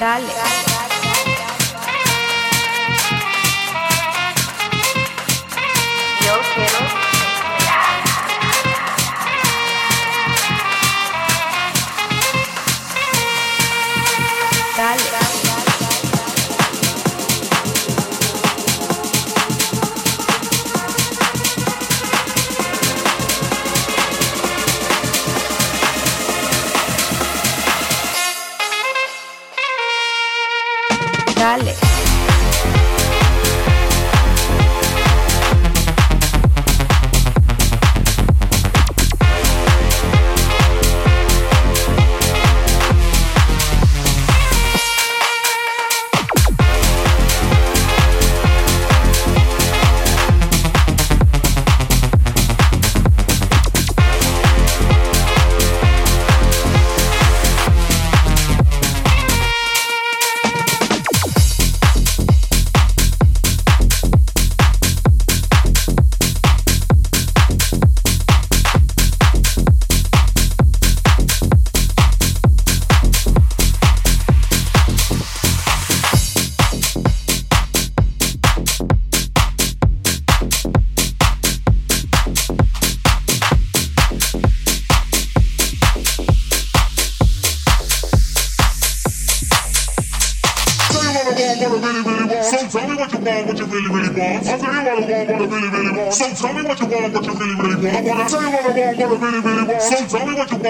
Dale.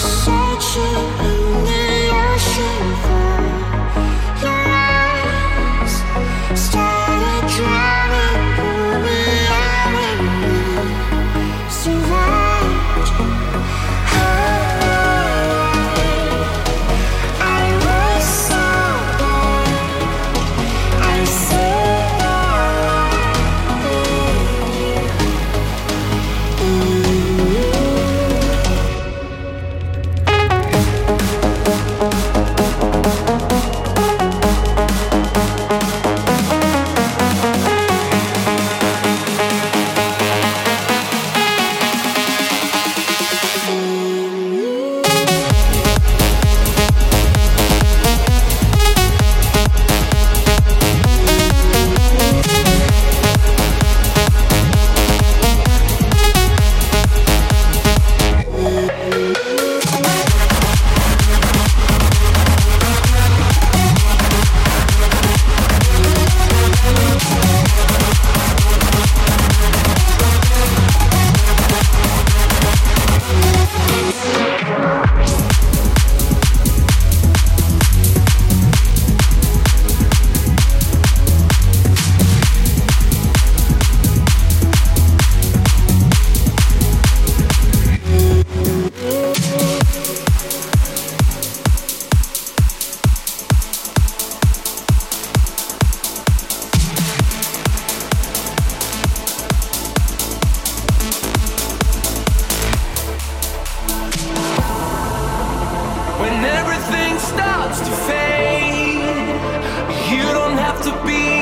house. I've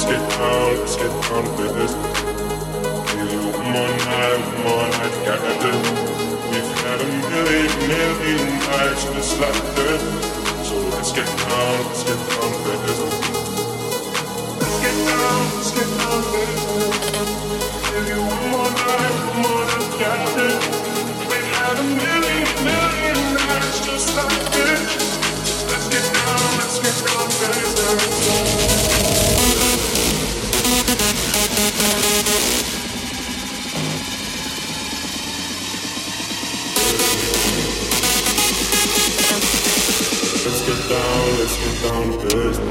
Let's get down, let's get down to business. Give you want more night, more night, gotta do. We've had a million, million nights just like this. So let's get down, let's get down to business. Let's get down, let's get down to business. Business.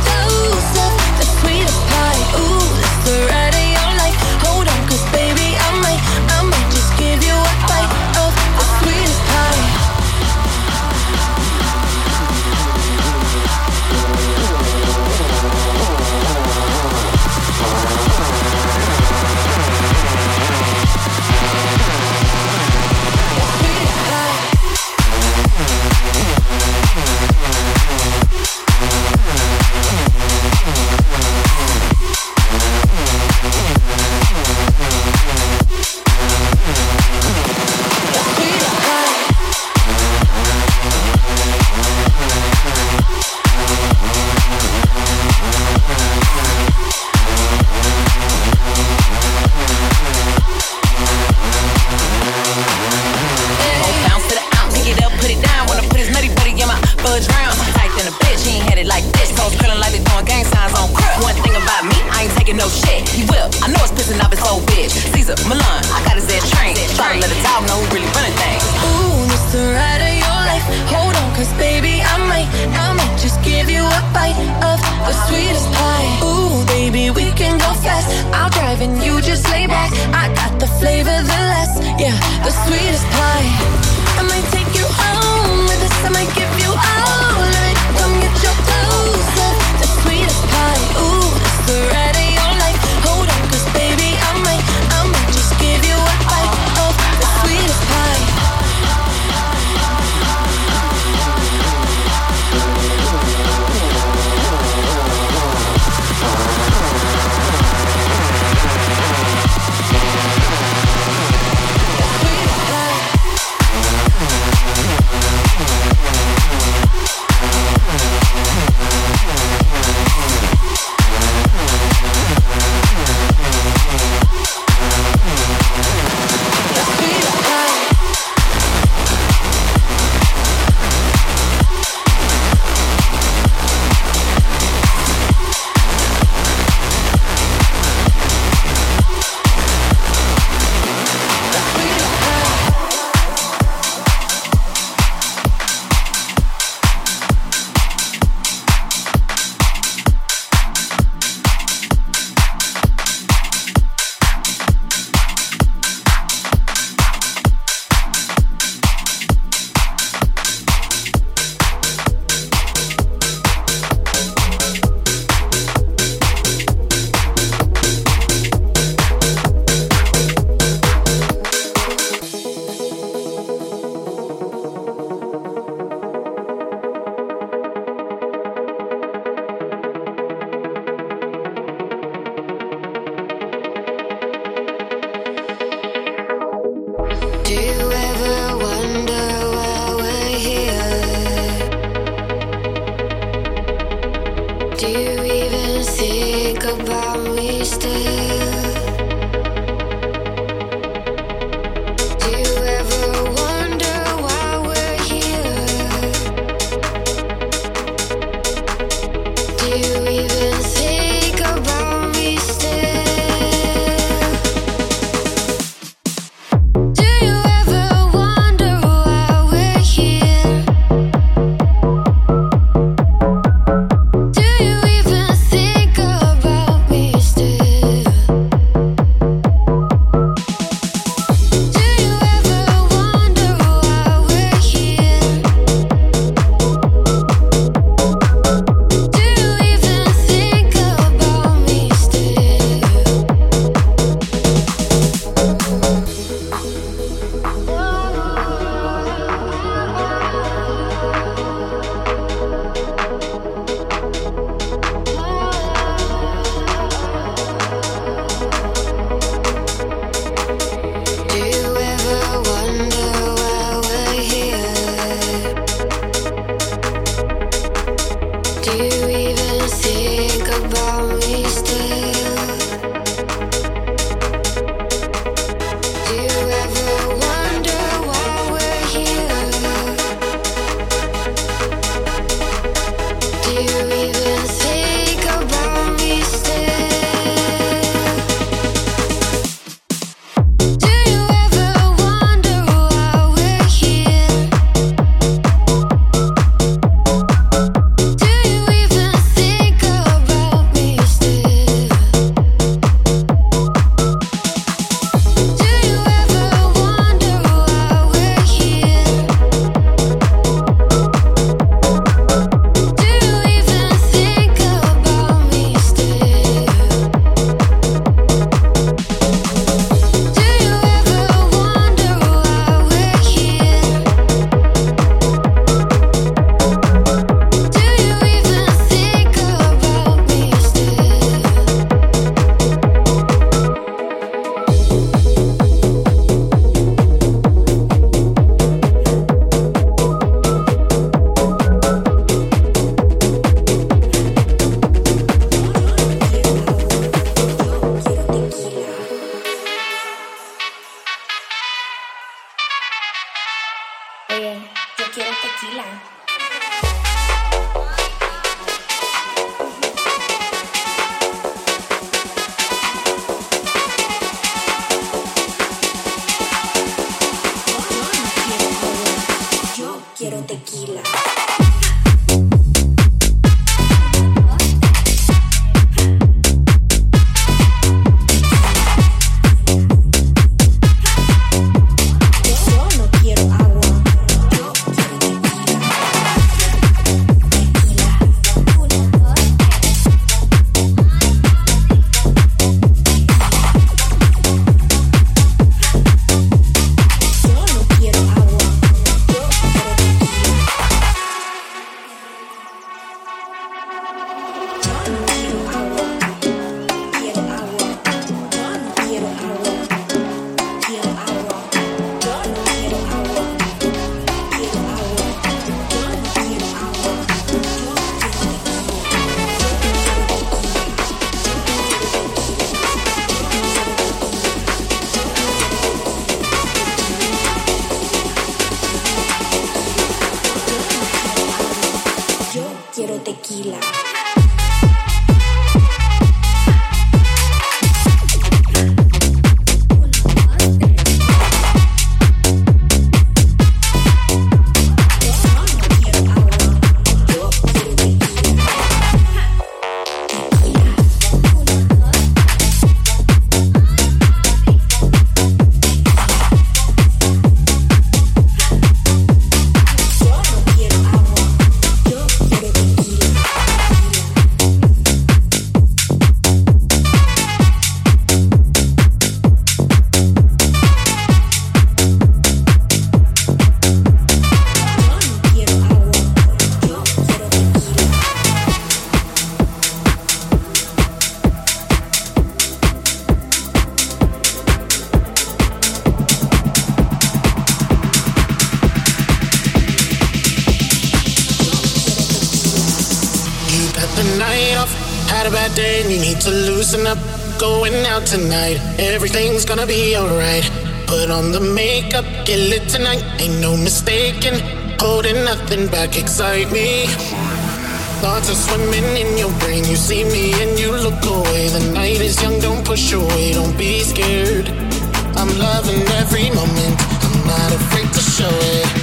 tequila. Tonight. Everything's gonna be alright. Put on the makeup, get lit tonight. Ain't no mistaking. Holding nothing back, excite me. Thoughts are swimming in your brain. You see me and you look away. The night is young, don't push away, don't be scared. I'm loving every moment. I'm not afraid to show it.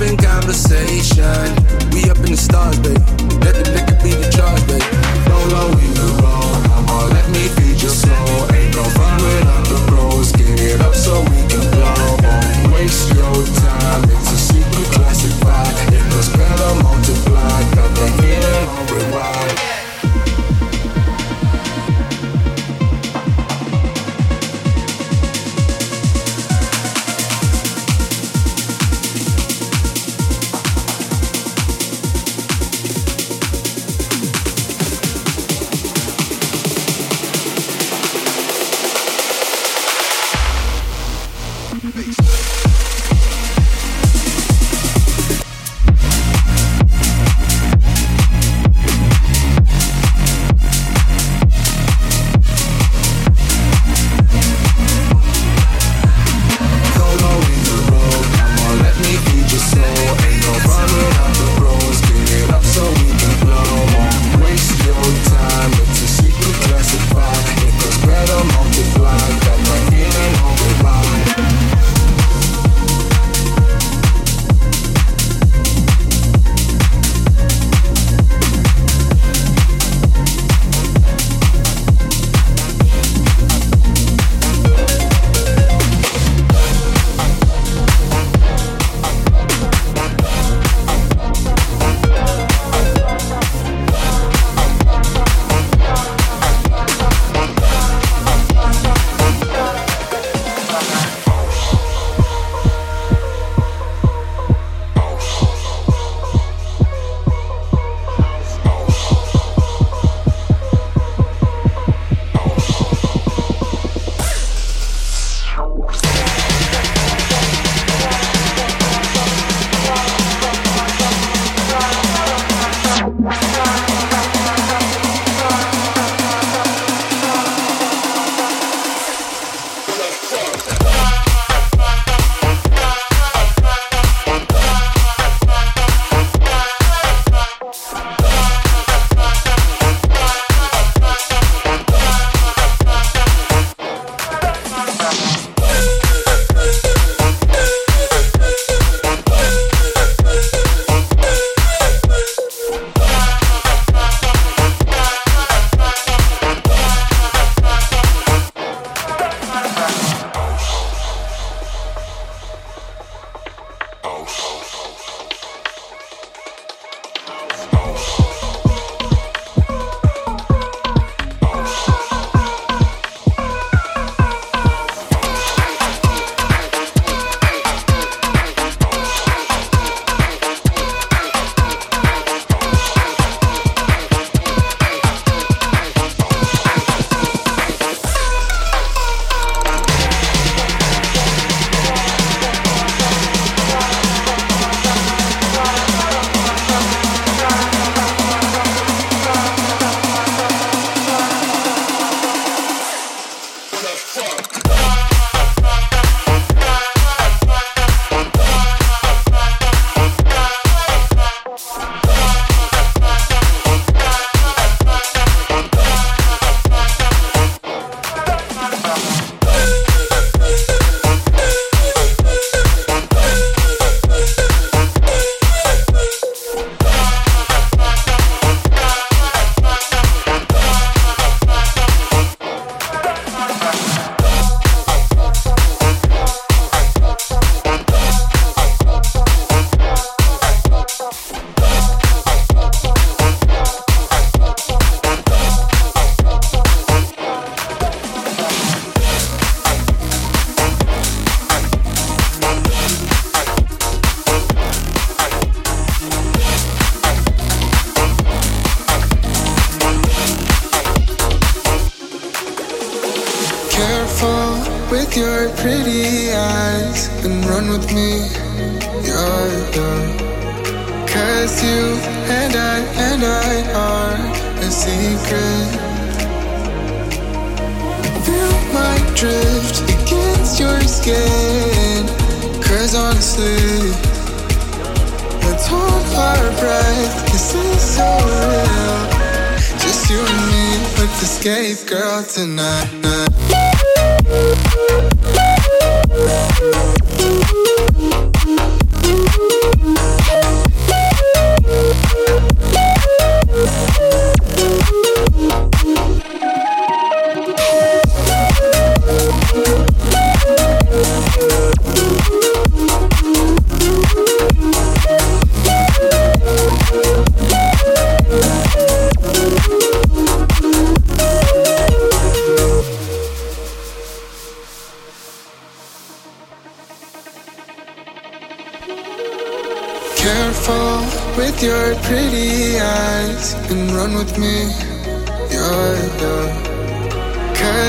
Up in conversation. We up in the stars, babe. Let the liquor be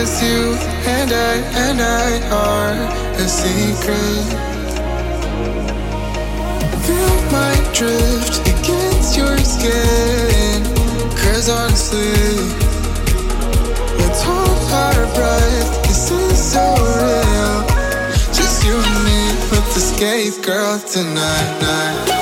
Cause you and I and I are a secret. Feel my drift against your skin. Cause honestly, let's hold our breath. This is so real. Just you and me with the skate girl tonight. Night.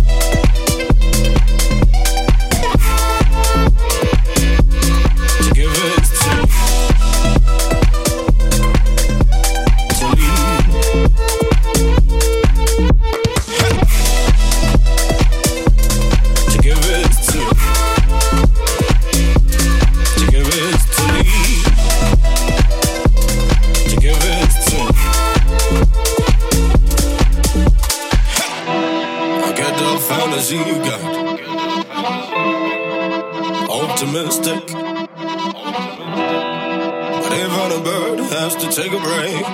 break.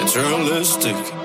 It's realistic.